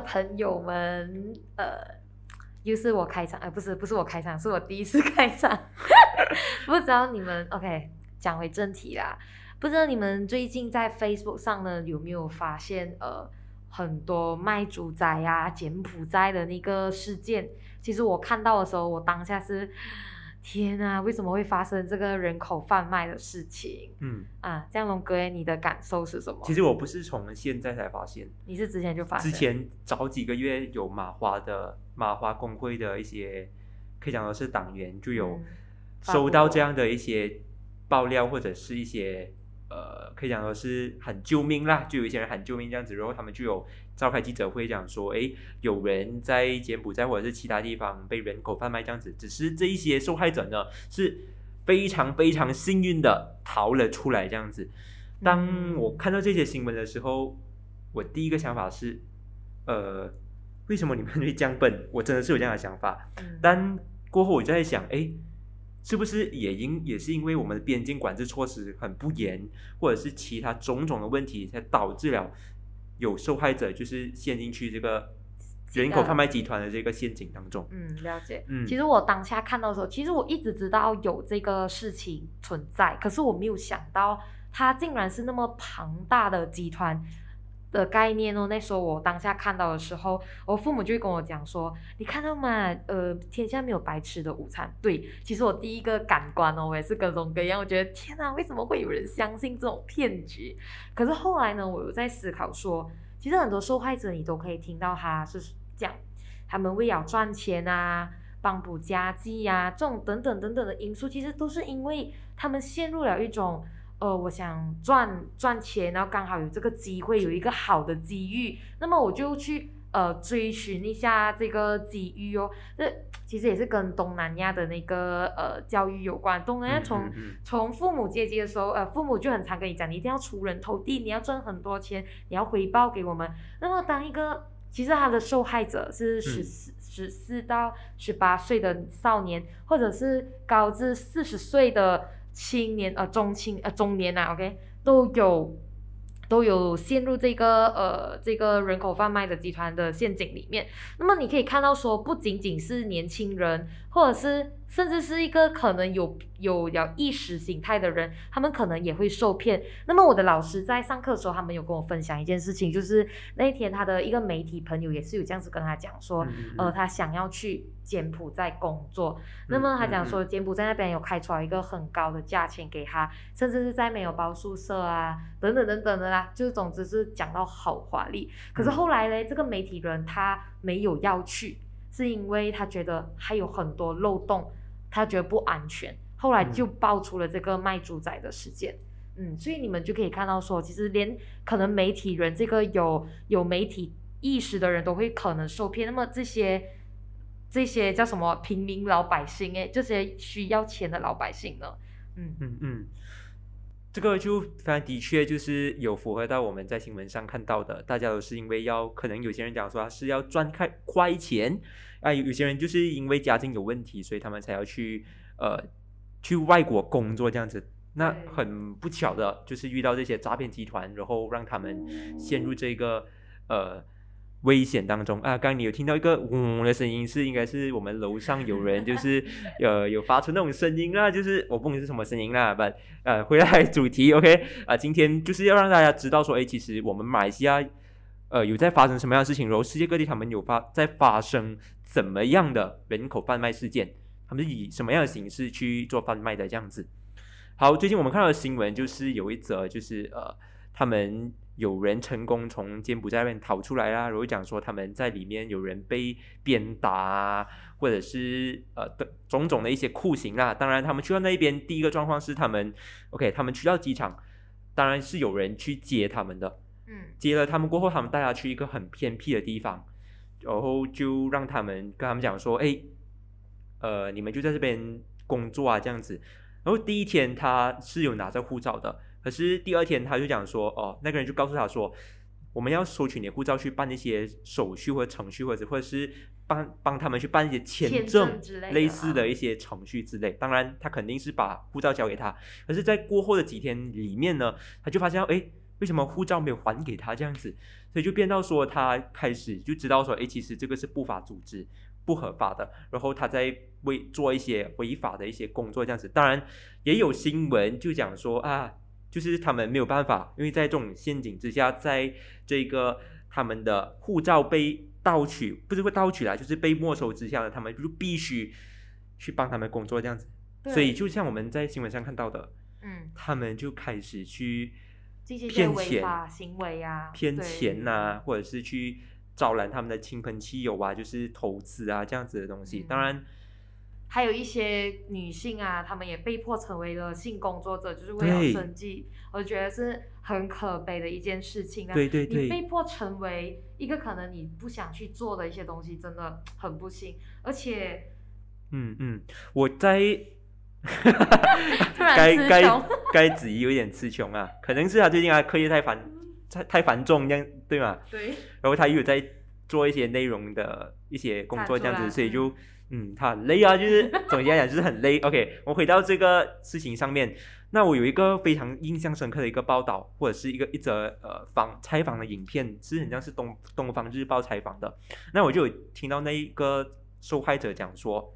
朋友们，呃，又是我开场，哎，不是，不是我开场，是我第一次开场。不知道你们，OK，讲回正题啦。不知道你们最近在 Facebook 上呢有没有发现，呃，很多卖猪仔呀、柬埔寨的那个事件？其实我看到的时候，我当下是。天啊，为什么会发生这个人口贩卖的事情？嗯啊，江龙哥，你的感受是什么？其实我不是从现在才发现，你是之前就发现？之前早几个月有马华的马华工会的一些，可以讲的是党员就有收到这样的一些爆料或者是一些。呃，可以讲说是很救命啦，就有一些人喊救命这样子，然后他们就有召开记者会讲说，诶，有人在柬埔寨或者是其他地方被人口贩卖这样子，只是这一些受害者呢是非常非常幸运的逃了出来这样子。当我看到这些新闻的时候，我第一个想法是，呃，为什么你们会这样笨？我真的是有这样的想法，但过后我就在想，哎。是不是也因也是因为我们的边境管制措施很不严，或者是其他种种的问题，才导致了有受害者就是陷进去这个人口贩卖集团的这个陷阱当中？嗯，了解。嗯，其实我当下看到的时候，其实我一直知道有这个事情存在，可是我没有想到它竟然是那么庞大的集团。的概念哦，那时候我当下看到的时候，我父母就会跟我讲说：“你看到吗？呃，天下没有白吃的午餐。”对，其实我第一个感官哦，我也是跟龙哥一样，我觉得天哪，为什么会有人相信这种骗局？可是后来呢，我有在思考说，其实很多受害者你都可以听到他是讲，他们为了赚钱啊，帮补家计呀，这种等等等等的因素，其实都是因为他们陷入了一种。呃，我想赚赚钱，然后刚好有这个机会，有一个好的机遇，那么我就去呃追寻一下这个机遇哦。这其实也是跟东南亚的那个呃教育有关。东南亚从从父母阶级的时候，呃，父母就很常跟你讲，你一定要出人头地，你要赚很多钱，你要回报给我们。那么当一个其实他的受害者是十四十四到十八岁的少年，或者是高至四十岁的。青年呃中青呃中年呐，OK 都有都有陷入这个呃这个人口贩卖的集团的陷阱里面。那么你可以看到说，不仅仅是年轻人，或者是。甚至是一个可能有有有意识形态的人，他们可能也会受骗。那么我的老师在上课的时候，他们有跟我分享一件事情，就是那一天他的一个媒体朋友也是有这样子跟他讲说，呃，他想要去柬埔寨工作。那么他讲说，柬埔寨那边有开出来一个很高的价钱给他，甚至是在没有包宿舍啊，等等等等的啦，就是总之是讲到好华丽。可是后来嘞，这个媒体人他没有要去。是因为他觉得还有很多漏洞，他觉得不安全，后来就爆出了这个卖猪仔的事件。嗯，所以你们就可以看到说，其实连可能媒体人这个有有媒体意识的人都会可能受骗。那么这些这些叫什么平民老百姓？诶，这些需要钱的老百姓呢？嗯嗯嗯。这个就非常的确就是有符合到我们在新闻上看到的，大家都是因为要可能有些人讲说是要赚快快钱啊，有有些人就是因为家境有问题，所以他们才要去呃去外国工作这样子。那很不巧的就是遇到这些诈骗集团，然后让他们陷入这个呃。危险当中啊！刚刚你有听到一个嗡的声音，是应该是我们楼上有人，就是 呃有发出那种声音啦，就是我不懂是什么声音啦。不，呃，回来主题，OK 啊，今天就是要让大家知道说，哎，其实我们马来西亚呃有在发生什么样的事情，然后世界各地他们有发在发生怎么样的人口贩卖事件，他们是以什么样的形式去做贩卖的这样子。好，最近我们看到的新闻就是有一则，就是呃他们。有人成功从柬埔寨那边逃出来啦，然后讲说他们在里面有人被鞭打啊，或者是呃的种种的一些酷刑啦。当然，他们去到那边，第一个状况是他们，OK，他们去到机场，当然是有人去接他们的，嗯，接了他们过后，他们带他去一个很偏僻的地方，然后就让他们跟他们讲说，哎，呃，你们就在这边工作啊，这样子。然后第一天他是有拿着护照的。可是第二天他就讲说，哦，那个人就告诉他说，我们要收取你的护照去办一些手续或者程序，或者或者是帮帮他们去办一些签证类似的一些程序之类。当然，他肯定是把护照交给他。可是，在过后的几天里面呢，他就发现，哎，为什么护照没有还给他这样子？所以就变到说他开始就知道说，哎，其实这个是不法组织。不合法的，然后他在为做一些违法的一些工作，这样子。当然也有新闻就讲说啊，就是他们没有办法，因为在这种陷阱之下，在这个他们的护照被盗取，不是会盗取啦，就是被没收之下呢，他们就必须去帮他们工作这样子。所以就像我们在新闻上看到的，嗯，他们就开始去骗钱行为啊，骗钱呐，或者是去。招揽他们的亲朋戚友啊，就是投资啊这样子的东西。当然，还有一些女性啊，她们也被迫成为了性工作者，就是为了生计。我觉得是很可悲的一件事情。对对对，你被迫成为一个可能你不想去做的一些东西，真的很不幸。而且，嗯嗯，我在 该该 该子怡有点词穷啊，可能是他最近啊课业太繁。太太繁重，这样对吗？对。然后他又有在做一些内容的一些工作，这样子，所以就嗯，嗯他很累啊，就是总结来讲就是很累。OK，我回到这个事情上面，那我有一个非常印象深刻的一个报道，或者是一个一则呃访采访的影片，是很像是东东方日报采访的。那我就有听到那一个受害者讲说，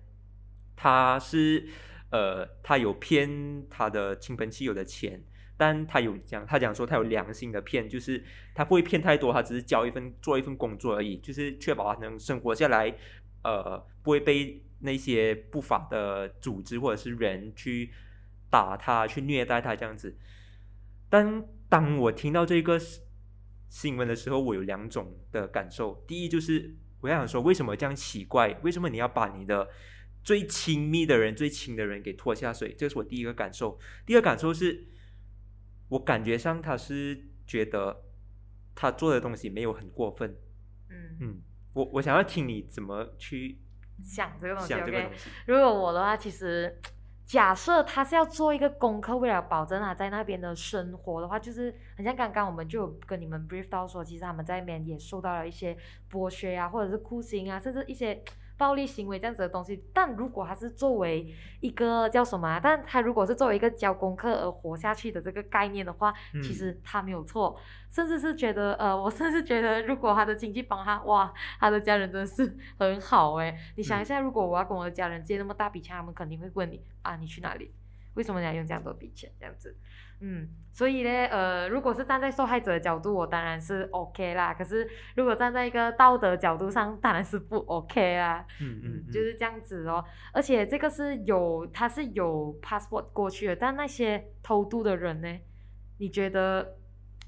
他是呃，他有骗他的亲朋戚友的钱。但他有讲，他讲说他有良心的骗，就是他不会骗太多，他只是交一份做一份工作而已，就是确保他能生活下来，呃，不会被那些不法的组织或者是人去打他、去虐待他这样子。但当我听到这个新闻的时候，我有两种的感受。第一就是我想说，为什么这样奇怪？为什么你要把你的最亲密的人、最亲的人给拖下水？这是我第一个感受。第二感受是。我感觉上他是觉得他做的东西没有很过分，嗯嗯，我我想要听你怎么去想这个东西。想这个东西。如果我的话，其实 假设他是要做一个功课，为了保证他在那边的生活的话，就是很像刚刚我们就有跟你们 brief 到说，其实他们在那边也受到了一些剥削啊，或者是酷刑啊，甚至一些。暴力行为这样子的东西，但如果他是作为一个叫什么？但他如果是作为一个教功课而活下去的这个概念的话，其实他没有错，甚至是觉得，呃，我 甚至觉得，如果他的亲戚帮他，哇，他的家人真的是很好诶。你想一下，如果我要跟我的家人借那么大笔钱，他们肯定会问你啊，你去哪里？为什么你要用这样多笔钱？这样子？嗯，所以呢，呃，如果是站在受害者的角度，我当然是 OK 啦。可是如果站在一个道德角度上，当然是不 OK 啦。嗯嗯，就是这样子哦。而且这个是有，他是有 passport 过去的，但那些偷渡的人呢？你觉得，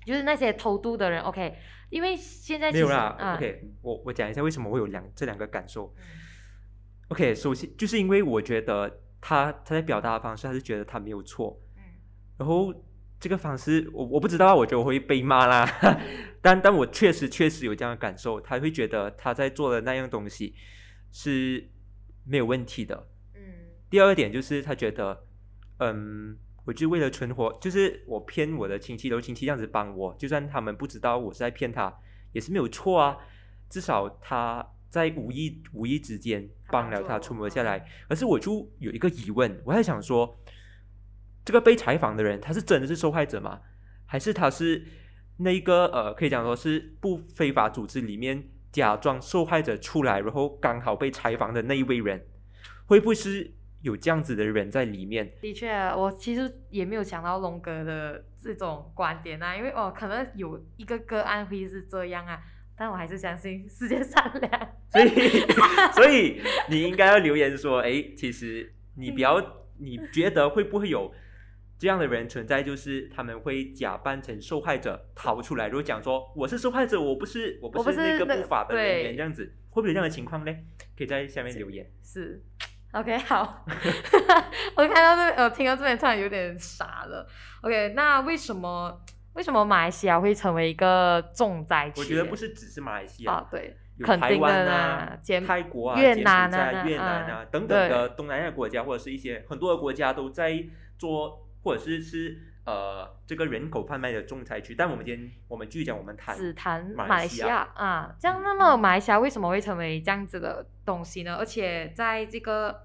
就是那些偷渡的人 OK？因为现在没有啦。OK，我我讲一下为什么会有两这两个感受。OK，首先就是因为我觉得他他在表达的方式，他是觉得他没有错。然后这个方式，我我不知道，我觉得我会被骂啦。但但我确实确实有这样的感受，他会觉得他在做的那样东西是没有问题的。嗯。第二点就是他觉得，嗯，我就为了存活，就是我骗我的亲戚，都亲戚这样子帮我，就算他们不知道我是在骗他，也是没有错啊。至少他在无意无意之间帮了他存活下来。可是我就有一个疑问，我在想说。这个被采访的人，他是真的是受害者吗？还是他是那个呃，可以讲说是不非法组织里面假装受害者出来，然后刚好被采访的那一位人，会不会是有这样子的人在里面？的确，我其实也没有想到龙哥的这种观点啊，因为哦，可能有一个个案会是这样啊，但我还是相信世界善良。所以，所以你应该要留言说，哎，其实你不要，你觉得会不会有？这样的人存在，就是他们会假扮成受害者逃出来。如果讲说我是受害者，我不是，我不是那个不法的人员，这样子会不会有这样的情况呢？可以在下面留言。是，OK，好。我看到这，我，听到这边突然有点傻了。OK，那为什么为什么马来西亚会成为一个重灾区？我觉得不是只是马来西亚啊，对，有台湾啊、泰国啊、越南啊、越南啊等等的东南亚国家，或者是一些很多的国家都在做。或者是是呃这个人口贩卖的仲裁区，但我们今天我们继续讲，我们谈只谈马来西亚啊，这样那么马来西亚为什么会成为这样子的东西呢？而且在这个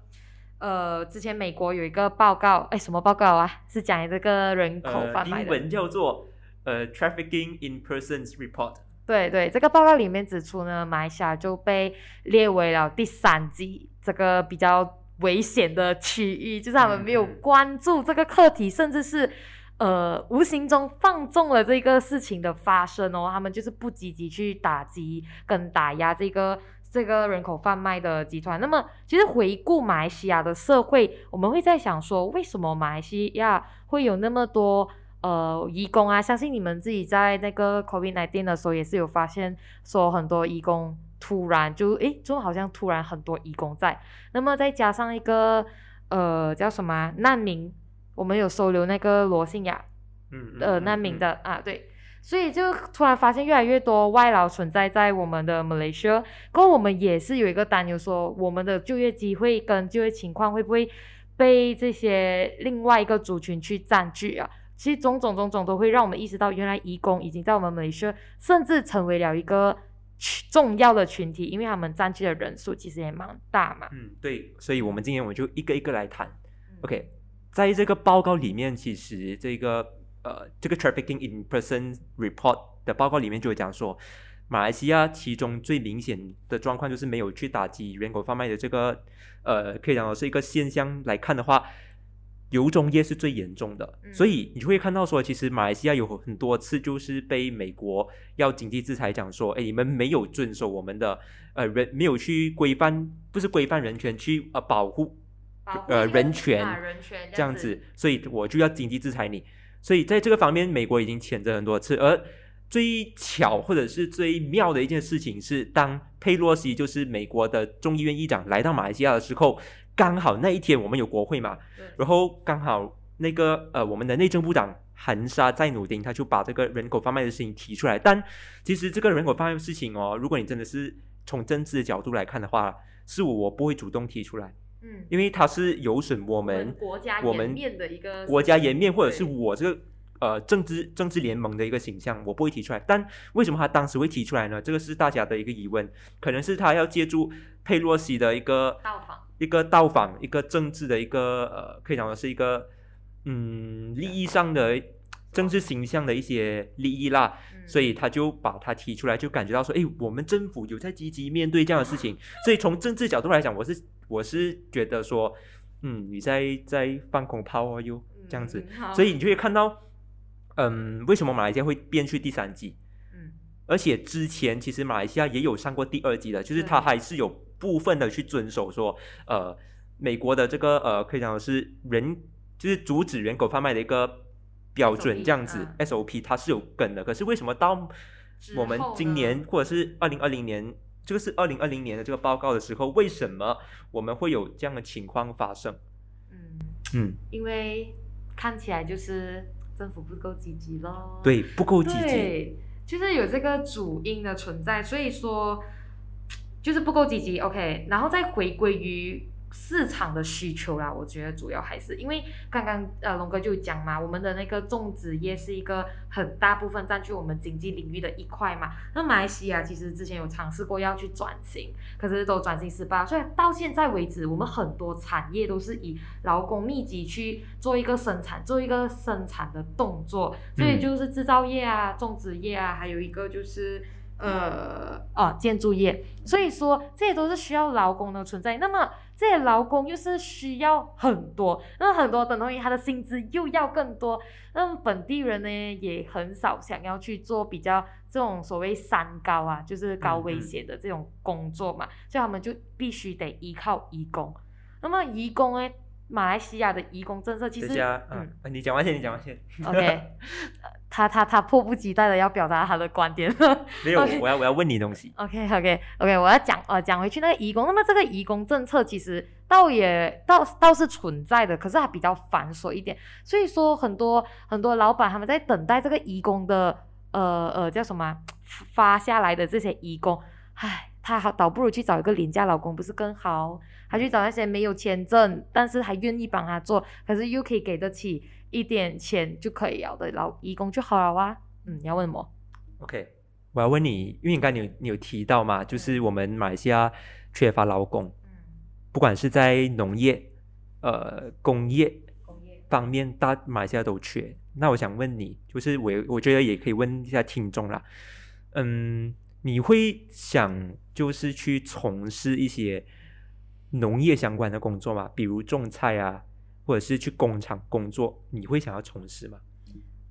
呃之前美国有一个报告，哎什么报告啊？是讲这个人口贩卖的，英文叫做呃 trafficking in persons report。对对，这个报告里面指出呢，马来西亚就被列为了第三级这个比较危险的区域，就是他们没有关注这个课题，甚至是呃无形中放纵了这个事情的发生哦，他们就是不积极去打击跟打压这个。这个人口贩卖的集团，那么其实回顾马来西亚的社会，我们会在想说，为什么马来西亚会有那么多呃义工啊？相信你们自己在那个 COVID 1 9的时候也是有发现，说很多义工突然就诶，就好像突然很多义工在，那么再加上一个呃叫什么啊难民，我们有收留那个罗信雅嗯，嗯呃难民的、啊，对，所以就突然发现越来越多外劳存在在我们的 Malaysia，过我们也是有一个担忧说，我们的就业机会跟就业情况会不会被这些另外一个族群去占据啊？其实种种种种都会让我们意识到，原来移工已经在我们 Malaysia 甚至成为了一个群重要的群体，因为他们占据的人数其实也蛮大嘛。嗯，对，所以我们今天我们就一个一个来谈。嗯 OK，在这个报告里面，其实这个呃，这个 trafficking in person report 的报告里面就有讲说，马来西亚其中最明显的状况就是没有去打击人口贩卖的这个呃，可以讲说是一个现象来看的话。油中业是最严重的，嗯所以你就会看到说，其实马来西亚有很多次就是被美国要经济制裁，讲说，哎，你们没有遵守我们的呃人，没有去规范，不是规范人权，去呃保护呃人权啊、人权这样子，所以我就要经济制裁你。所以在这个方面，美国已经谴责很多次。而最巧或者是最妙的一件事情是，当佩洛西就是美国的众议院议长来到马来西亚的时候，刚好那一天我们有国会嘛，然后刚好那个呃我们的内政部长韩沙在努丁，他就把这个人口贩卖的事情提出来。但其实这个人口贩卖的事情哦，如果你真的是从政治的角度来看的话，是我我不会主动提出来，嗯，因为它是有损我我们国家我们颜面的一个国家颜面，或者是我这个呃政治政治联盟的一个形象，我不会提出来。但为什么他当时会提出来呢？这个是大家的一个疑问，可能是他要借助佩洛西的一个到访，一个到访，一个政治的一个呃，可以讲的是一个嗯利益上的政治形象的一些利益啦，嗯。所以他就把他提出来，就感觉到说，哎，我们政府有在积极面对这样的事情。所以从政治角度来讲，我是我是觉得说，嗯，你在在放空炮啊，又这样子，嗯所以你就会看到，嗯，为什么马来西亚会变去第三季？嗯。而且之前其实马来西亚也有上过第二季的，就是对。它还是有部分的去遵守说，呃，美国的这个呃，可以讲是人，就是阻止人口贩卖的一个标准这样子、啊 SOP，它是有跟的。可是为什么到我们今年或者是二零二零年，这个是二零二零年的这个报告的时候，为什么我们会有这样的情况发生？嗯，嗯，因为看起来就是政府不够积极咯。对，不够积极。对，就是有这个主因的存在，所以说就是不够积极。OK，然后再回归于市场的需求啦。我觉得主要还是因为刚刚呃龙哥就讲嘛，我们的那个种植业是一个很大部分占据我们经济领域的一块嘛。那马来西亚其实之前有尝试过要去转型，可是都转型失败，所以到现在为止，我们很多产业都是以劳工密集去做一个生产，做一个生产的动作，所以嗯就是制造业啊、种植业啊，还有一个就是呃啊建筑业，所以说这些都是需要劳工的存在。那么这些劳工又是需要很多，那么很多等同于他的薪资又要更多，那么本地人呢也很少想要去做比较这种所谓三高啊，就是高危险的这种工作嘛，所以他们就必须得依靠移工。那么移工呢，马来西亚的移工政策其实嗯你讲完先，你讲完先。OK，呃他他他迫不及待的要表达他的观点了。没有我要我要问你东西。OK OK OK，我要讲呃讲回去那个移工，那么这个移工政策其实倒也倒倒是存在的，可是它比较繁琐一点，所以说很多很多老板他们在等待这个移工的呃呃叫什么啊发下来的这些移工，唉，他好倒不如去找一个廉价老公不是更好？她去找那些没有签证，但是还愿意帮她做，可是又可以给得起一点钱就可以了的劳义工就好了啊。嗯，你要问什么？OK，我要问你，因为你刚才你有你有提到嘛，就是我们马来西亚缺乏劳工，嗯，不管是在农业、呃工业工业。方面，大马来西亚都缺。那我想问你，就是我我觉得也可以问一下听众啦，嗯，你会想就是去从事一些农业相关的工作吗？比如种菜啊，或者是去工厂工作，你会想要从事吗？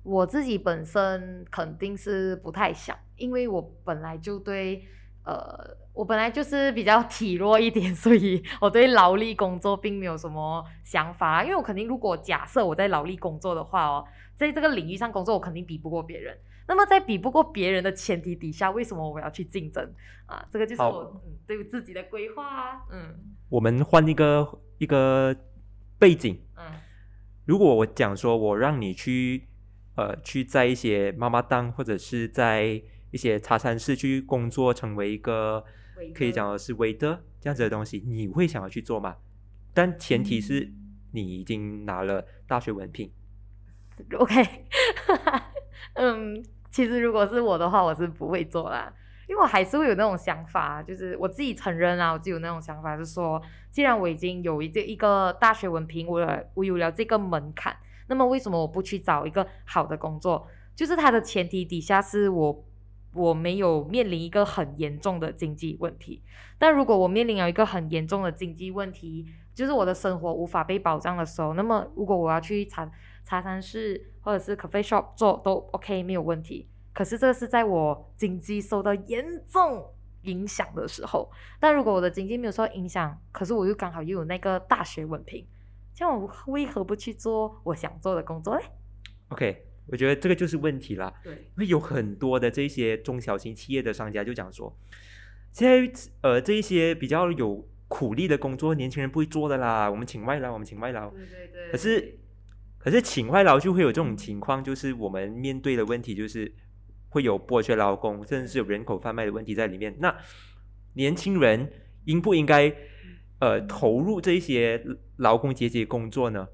我自己本身肯定是不太想，因为我本来就对，呃，我本来就是比较体弱一点，所以我对劳力工作并没有什么想法。因为我肯定，如果假设我在劳力工作的话哦，在这个领域上工作，我肯定比不过别人。那么在比不过别人的前提底下，为什么我要去竞争啊？这个就是我嗯对自己的规划啊。嗯，我们换一个一个背景。嗯，如果我讲说我让你去。呃，去在一些妈妈档或者是在一些茶餐室去工作，成为一个可以讲的是 waiter 这样子的东西，你会想要去做吗？但前提是你已经拿了大学文凭。OK，嗯，其实如果是我的话，我是不会做啦，因为我还是会有那种想法，就是我自己承认啊，我就有那种想法，是说，既然我已经有一个一个大学文凭，我我有了这个门槛。那么为什么我不去找一个好的工作？就是它的前提底下是我我没有面临一个很严重的经济问题。但如果我面临了一个很严重的经济问题，就是我的生活无法被保障的时候，那么如果我要去茶茶餐室或者是 coffee shop 做都 OK 没有问题。可是这是在我经济受到严重影响的时候。但如果我的经济没有受到影响，可是我又刚好又有那个大学文凭。像我为何不去做我想做的工作嘞？OK，我觉得这个就是问题啦。对，因为有很多的这些中小型企业的商家就讲说，现在呃这一些比较有苦力的工作，年轻人不会做的啦，我们请外劳，我们请外劳。对对对。可是可是请外劳就会有这种情况，就是我们面对的问题就是会有剥削劳工，甚至是有人口贩卖的问题在里面。那年轻人应不应该？呃，投入这些劳工阶级工作呢？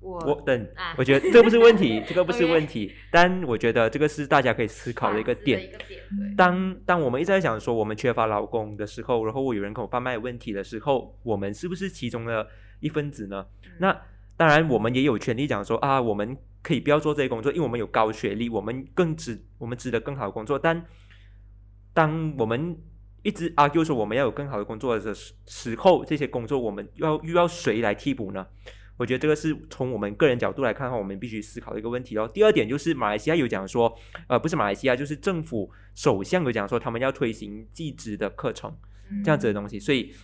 我等，我觉得这不是问题，这个不是问题。但我觉得这个是大家可以思考的一个点。当当我们一直在想说我们缺乏劳工的时候，然后我有人口贩卖问题的时候，我们是不是其中的一分子呢？那当然，我们也有权利讲说啊，我们可以不要做这些工作，因为我们有高学历，我们更值，我们值得更好的工作。但当我们一直啊，就说我们要有更好的工作的时时候，这些工作我们要又要谁来替补呢？我觉得这个是从我们个人角度来看的话，我们必须思考的一个问题哦。第二点就是马来西亚有讲说，呃，不是马来西亚，就是政府首相有讲说，他们要推行技职的课程这样子的东西。所以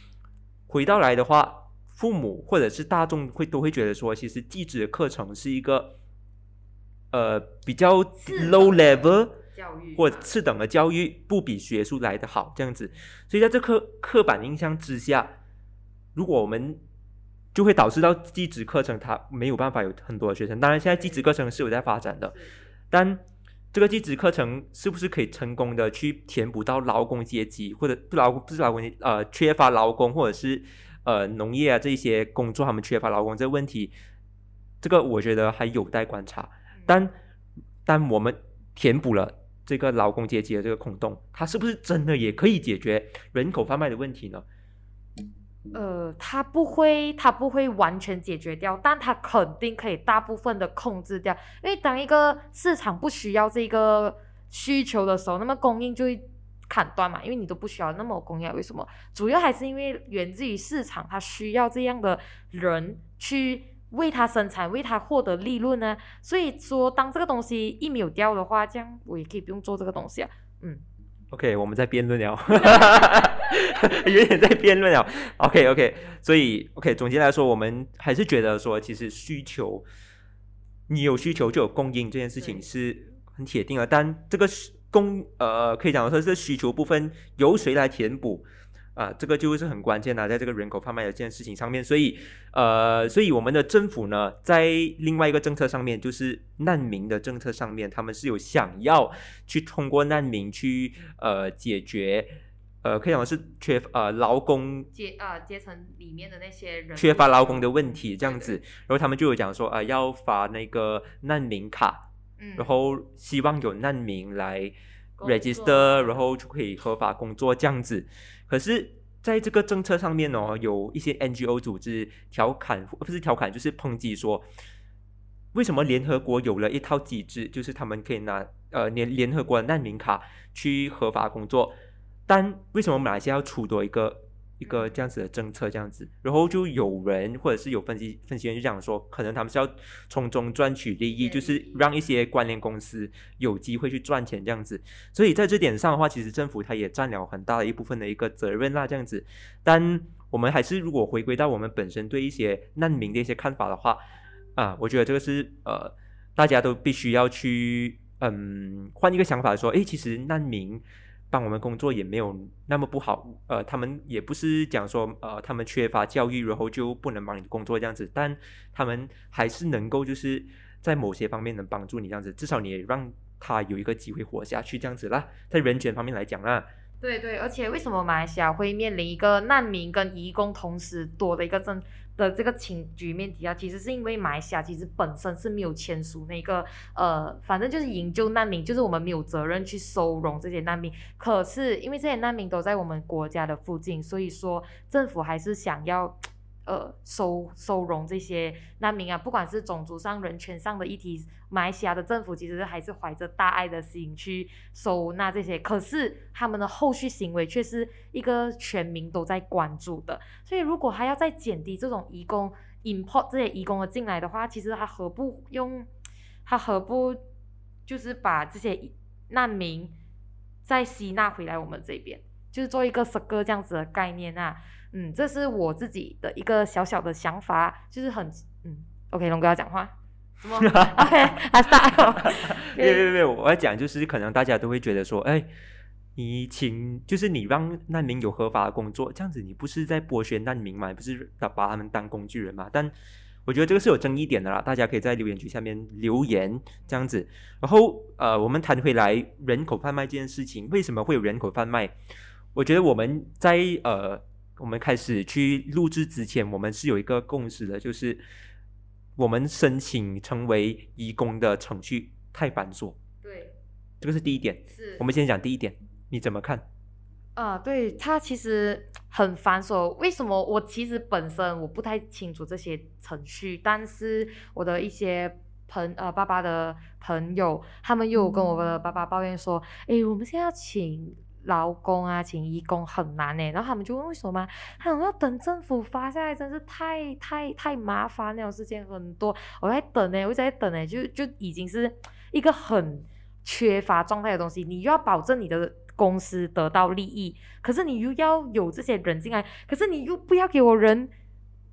回到来的话，父母或者是大众会都会觉得说，其实技职的课程是一个呃比较 low level。教育或次等的教育不比学术来的好，这样子，所以在这刻刻板印象之下，如果我们就会导致到技职课程它没有办法有很多的学生。当然，现在技职课程是有在发展的，但这个技职课程是不是可以成功的去填补到劳工阶级或者不劳不是劳工呃缺乏劳工或者是呃农业啊这些工作他们缺乏劳工这个问题，这个我觉得还有待观察。但但我们填补了。这个劳工阶级的这个空洞，它是不是真的也可以解决人口贩卖的问题呢？呃，它不会，它不会完全解决掉，但它肯定可以大部分的控制掉。因为当一个市场不需要这个需求的时候，那么供应就会砍断嘛。因为你都不需要那么工业，为什么？主要还是因为源自于市场，它需要这样的人去。为它生产，为它获得利润呢？所以说，当这个东西一没有掉的话，这样我也可以不用做这个东西啊。嗯，OK，我们在辩论了，有点在辩论了。OK，OK，所以 OK，总结来说，我们还是觉得说，其实需求，你有需求就有供应，这件事情是很铁定的。但这个供，呃，可以讲说是需求部分由谁来填补？啊，这个就是很关键的，在这个人口贩卖的这件事情上面，所以，呃，所以我们的政府呢，在另外一个政策上面，就是难民的政策上面，他们是有想要去通过难民去呃解决，呃，可以讲是缺呃劳工阶呃阶层里面的那些人缺乏劳工的问题这样子，然后他们就有讲说啊，要发那个难民卡，然后希望有难民来 register，然后就可以合法工作这样子。可是，在这个政策上面哦，有一些 NGO 组织调侃，不是调侃，就是抨击说，为什么联合国有了一套机制，就是他们可以拿呃联联合国的难民卡去合法工作，但为什么马来西亚要出多一个？一个这样子的政策，这样子，然后就有人或者是有分析分析员就讲说，可能他们是要从中赚取利益，就是让一些关联公司有机会去赚钱这样子。所以在这点上的话，其实政府它也占了很大的一部分的一个责任啦，这样子。但我们还是如果回归到我们本身对一些难民的一些看法的话，啊，我觉得这个是呃，大家都必须要去嗯换一个想法说，诶，其实难民。帮我们工作也没有那么不好，呃，他们也不是讲说，呃，他们缺乏教育，然后就不能帮你工作这样子，但他们还是能够就是在某些方面能帮助你这样子，至少你也让他有一个机会活下去这样子啦，在人权方面来讲啦。对对，而且为什么马来西亚会面临一个难民跟移工同时多的一个政？的这个情局面底下，其实是因为马来西亚其实本身是没有签署那个呃，反正就是营救难民，就是我们没有责任去收容这些难民。可是因为这些难民都在我们国家的附近，所以说政府还是想要。呃，收收容这些难民啊，不管是种族上、人权上的议题，马来西亚的政府其实还是怀着大爱的心去收纳这些，可是他们的后续行为却是一个全民都在关注的。所以，如果还要再减低这种移工 import 这些移工的进来的话，其实他何不用，他何不就是把这些难民再吸纳回来我们这边，就是做一个十个这样子的概念啊。嗯，这是我自己的一个小小的想法，就是很嗯，OK，龙哥要讲话，什么？OK，阿 Star，没有没有没有，我要讲就是可能大家都会觉得说，哎，你请就是你让难民有合法的工作，这样子你不是在剥削难民嘛？不是把他们当工具人嘛？但我觉得这个是有争议点的啦，大家可以在留言区下面留言这样子。然后呃，我们谈回来人口贩卖这件事情，为什么会有人口贩卖？我觉得我们在呃。我们开始去录制之前，我们是有一个共识的，就是我们申请成为义工的程序太繁琐。对，这个是第一点。是。我们先讲第一点，你怎么看？啊，对，它其实很繁琐。为什么？我其实本身我不太清楚这些程序，但是我的一些朋呃爸爸的朋友，他们又跟我的爸爸抱怨说：“哎，我们现在要请。”劳工啊，请义工很难呢。然后他们就问为什么？他们要等政府发下来，真是太太太麻烦那种事情很多。我在等呢，我在等呢，就就已经是一个很缺乏状态的东西。你又要保证你的公司得到利益，可是你又要有这些人进来，可是你又不要给我人，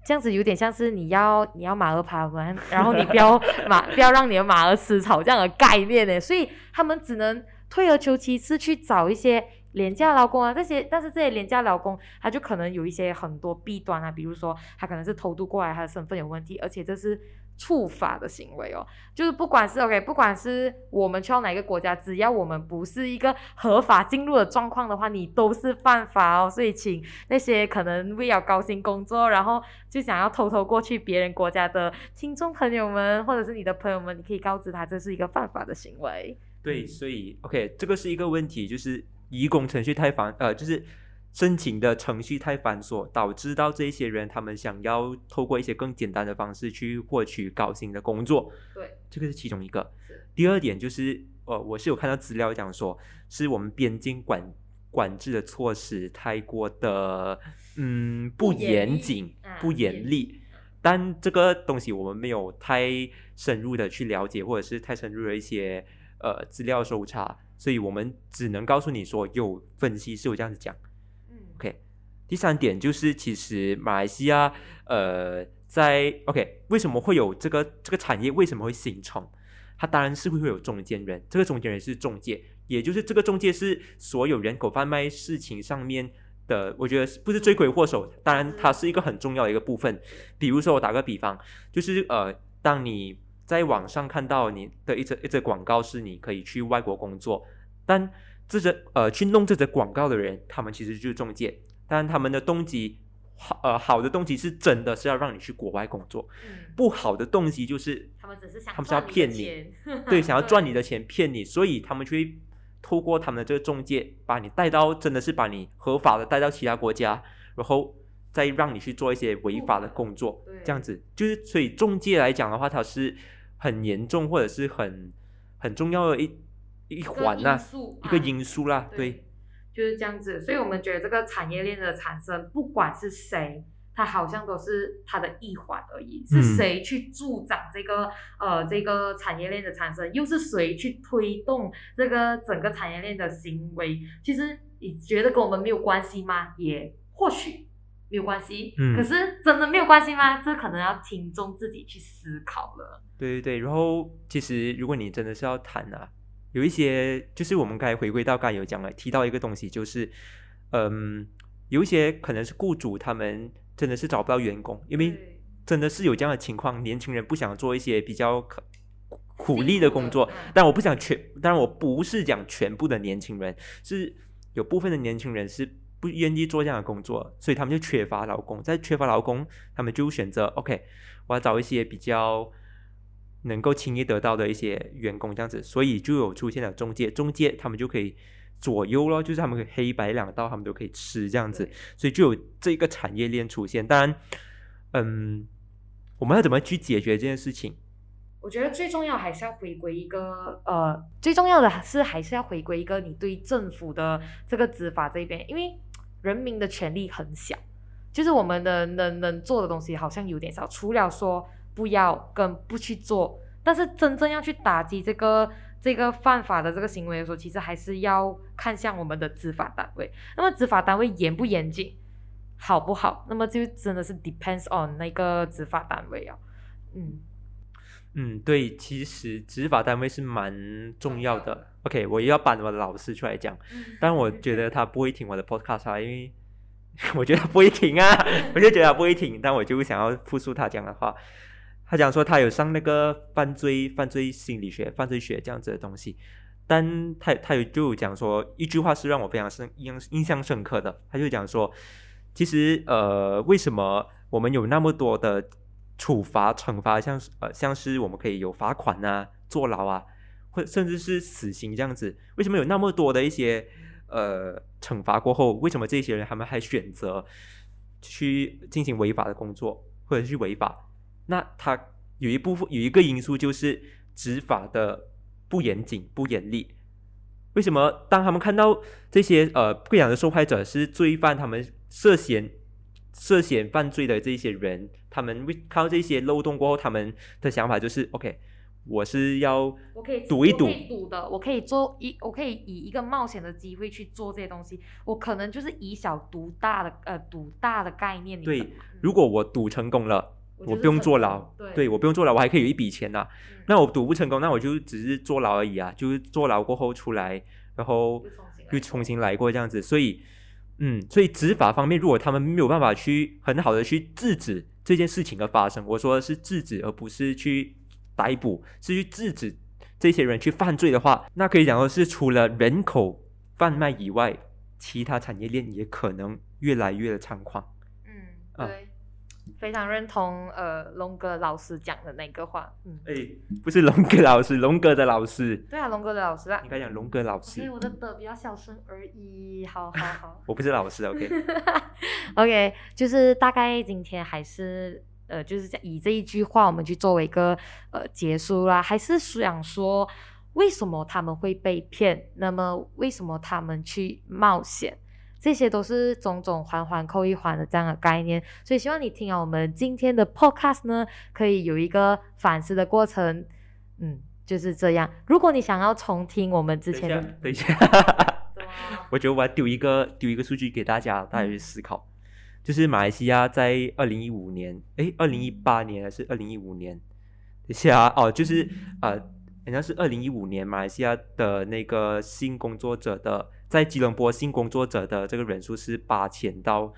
这样子有点像是你要你要马儿爬完，然后你不要马不要让你的马儿吃草这样的概念呢。所以他们只能退而求其次去找一些。廉价劳工啊，这些，但是这些廉价劳工，他就可能有一些很多弊端啊，比如说他可能是偷渡过来，他的身份有问题，而且这是触法的行为哦。就是不管是 OK，不管是我们去到哪个国家，只要我们不是一个合法进入的状况的话，你都是犯法哦。所以，请那些可能为了高薪工作，然后就想要偷偷过去别人国家的听众朋友们，或者是你的朋友们，你可以告知他，这是一个犯法的行为。对，所以 OK，这个是一个问题，就是。移工程序太繁，呃，就是申请的程序太繁琐，导致到这些人他们想要透过一些更简单的方式去获取高薪的工作。对，这个是其中一个。第二点就是，呃，我是有看到资料讲说，是我们边境管管制的措施太过的，嗯，不严谨、不严厉。但这个东西我们没有太深入的去了解，或者是太深入的一些呃资料搜查。所以我们只能告诉你说，有分析是有这样子讲。嗯，OK。第三点就是，其实马来西亚，呃，在 OK，为什么会有这个这个产业为什么会形成？它当然是会会有中间人，这个中间人是中介，也就是这个中介是所有人口贩卖事情上面的，我觉得不是罪魁祸首，当然它是一个很重要的一个部分。比如说我打个比方，就是呃，当你在网上看到你的一则一则广告是你可以去外国工作，但这则呃去弄这则广告的人，他们其实就是中介，但他们的动机好呃好的动机是真的是要让你去国外工作，不好的动机就是他们只是想他们是要骗你，对，想要赚你的钱骗你，所以他们就会透过他们的这个中介把你带到真的是把你合法的带到其他国家，然后再让你去做一些违法的工作，这样子。就是所以中介来讲的话，它是。很严重或者是很很重要的一一环呐、因素一个啊因素啦，对对，就是这样子。所以我们觉得这个产业链的产生，不管是谁，它好像都是它的一环而已。嗯是谁去助长这个呃这个产业链的产生，又是谁去推动这个整个产业链的行为？其实你觉得跟我们没有关系吗？也或许。没有关系，嗯。可是真的没有关系吗？这可能要听众自己去思考了。对对对，然后其实如果你真的是要谈啊，有一些就是我们刚才回归到刚才有讲了，提到一个东西，就是嗯，有一些可能是雇主他们真的是找不到员工，因为真的是有这样的情况，年轻人不想做一些比较可苦力的工作嗯，但我不想全，当然我不是讲全部的年轻人，是有部分的年轻人是不愿意做这样的工作，所以他们就缺乏劳工，在缺乏劳工，他们就选择 OK，我要找一些比较能够轻易得到的一些员工这样子，所以就有出现了中介，中介他们就可以左右咯，就是他们可以黑白两道，他们都可以吃这样子，所以就有这个产业链出现。当然，嗯，我们要怎么去解决这件事情？我觉得最重要还是要回归一个呃，最重要的是还是要回归一个你对政府的这个执法这边，因为人民的权利很小，就是我们的能能做的东西好像有点少，除了说不要跟不去做，但是真正要去打击这个这个犯法的这个行为的时候，其实还是要看向我们的执法单位。那么执法单位严不严谨，好不好？那么就真的是 depends on 那个执法单位啊，嗯。嗯，对，其实执法单位是蛮重要的。OK，我又要把我的老师出来讲，但我觉得他不会听我的 podcast 啊，因为 我觉得他不会听啊，我就觉得他不会听，但我就想要复述他讲的话。他讲说他有上那个犯罪犯罪心理学、犯罪学这样子的东西，但他他有就讲说一句话是让我非常深印印象深刻的，他就讲说，其实呃为什么我们有那么多的处罚惩罚，像是呃像是我们可以有罚款啊、坐牢啊，或甚至是死刑这样子，为什么有那么多的一些呃惩罚过后，为什么这些人他们还选择去进行违法的工作，或者去违法？那他有一部分有一个因素就是执法的不严谨、不严厉。为什么当他们看到这些呃不良的受害者是罪犯，他们涉嫌涉嫌犯罪的这些人，他们会看到这些漏洞过后，他们的想法就是 OK，我是要我可以赌一赌赌的，我可以做一，我可以以一个冒险的机会去做这些东西。我可能就是以小赌大的，呃，赌大的概念。对如果我赌成功了，我不用坐牢，对我不用坐牢，我还可以有一笔钱呐、嗯那我赌不成功，那我就只是坐牢而已啊，就是坐牢过后出来，然后又重新来过这样子。所以，嗯，所以执法方面，如果他们没有办法去很好的去制止这件事情的发生，我说的是制止，而不是去逮捕，是去制止这些人去犯罪的话，那可以讲说是除了人口贩卖以外，其他产业链也可能越来越的猖狂。嗯，啊对，非常认同呃龙哥老师讲的那个话。嗯，哎，不是龙哥老师，龙哥的老师，对啊，龙哥的老师啊应。该讲龙哥老师 OK，。我的的比较小声而已。好好好。我不是老师，OK。OK，就是大概今天还是呃，就是这以这一句话我们去作为一个呃结束啦，还是想说为什么他们会被骗？那么为什么他们去冒险？这些都是种种环环扣一环的这样的概念，所以希望你听了我们今天的 Podcast 呢，可以有一个反思的过程。嗯，就是这样。如果你想要重听我们之前的，等一下，我觉得我要丢一个丢一个数据给大家，大家去思考。就是马来西亚在二零一五年，哎，二零一八年还是二零一五年？等一下啊哦，就是呃，人家是二零一五年，马来西亚的那个性工作者的在吉隆坡性工作者的这个人数是八千到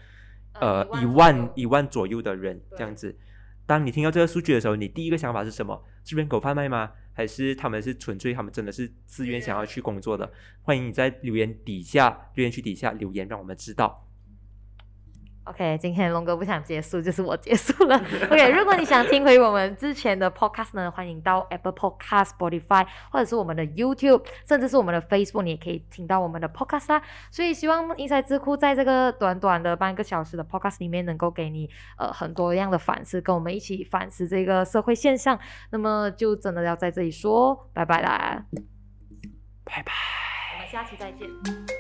呃一一万一万左右的人这样子。当你听到这个数据的时候，你第一个想法是什么？是人口贩卖吗？还是他们是纯粹他们真的是自愿想要去工作的？欢迎你在留言底下留言区底下留言，让我们知道。OK，今天龙哥不想结束，就是我结束了。OK，如果你想听回我们之前的 Podcast 呢，欢迎到 Apple Podcast、Spotify 或者是我们的 YouTube，甚至是我们的 Facebook，你也可以听到我们的 Podcast 啦。所以希望英才智库在这个短短的半个小时的 Podcast 里面，能够给你呃很多样的反思，跟我们一起反思这个社会现象。那么就真的要在这里说拜拜啦，拜拜。我们下期再见。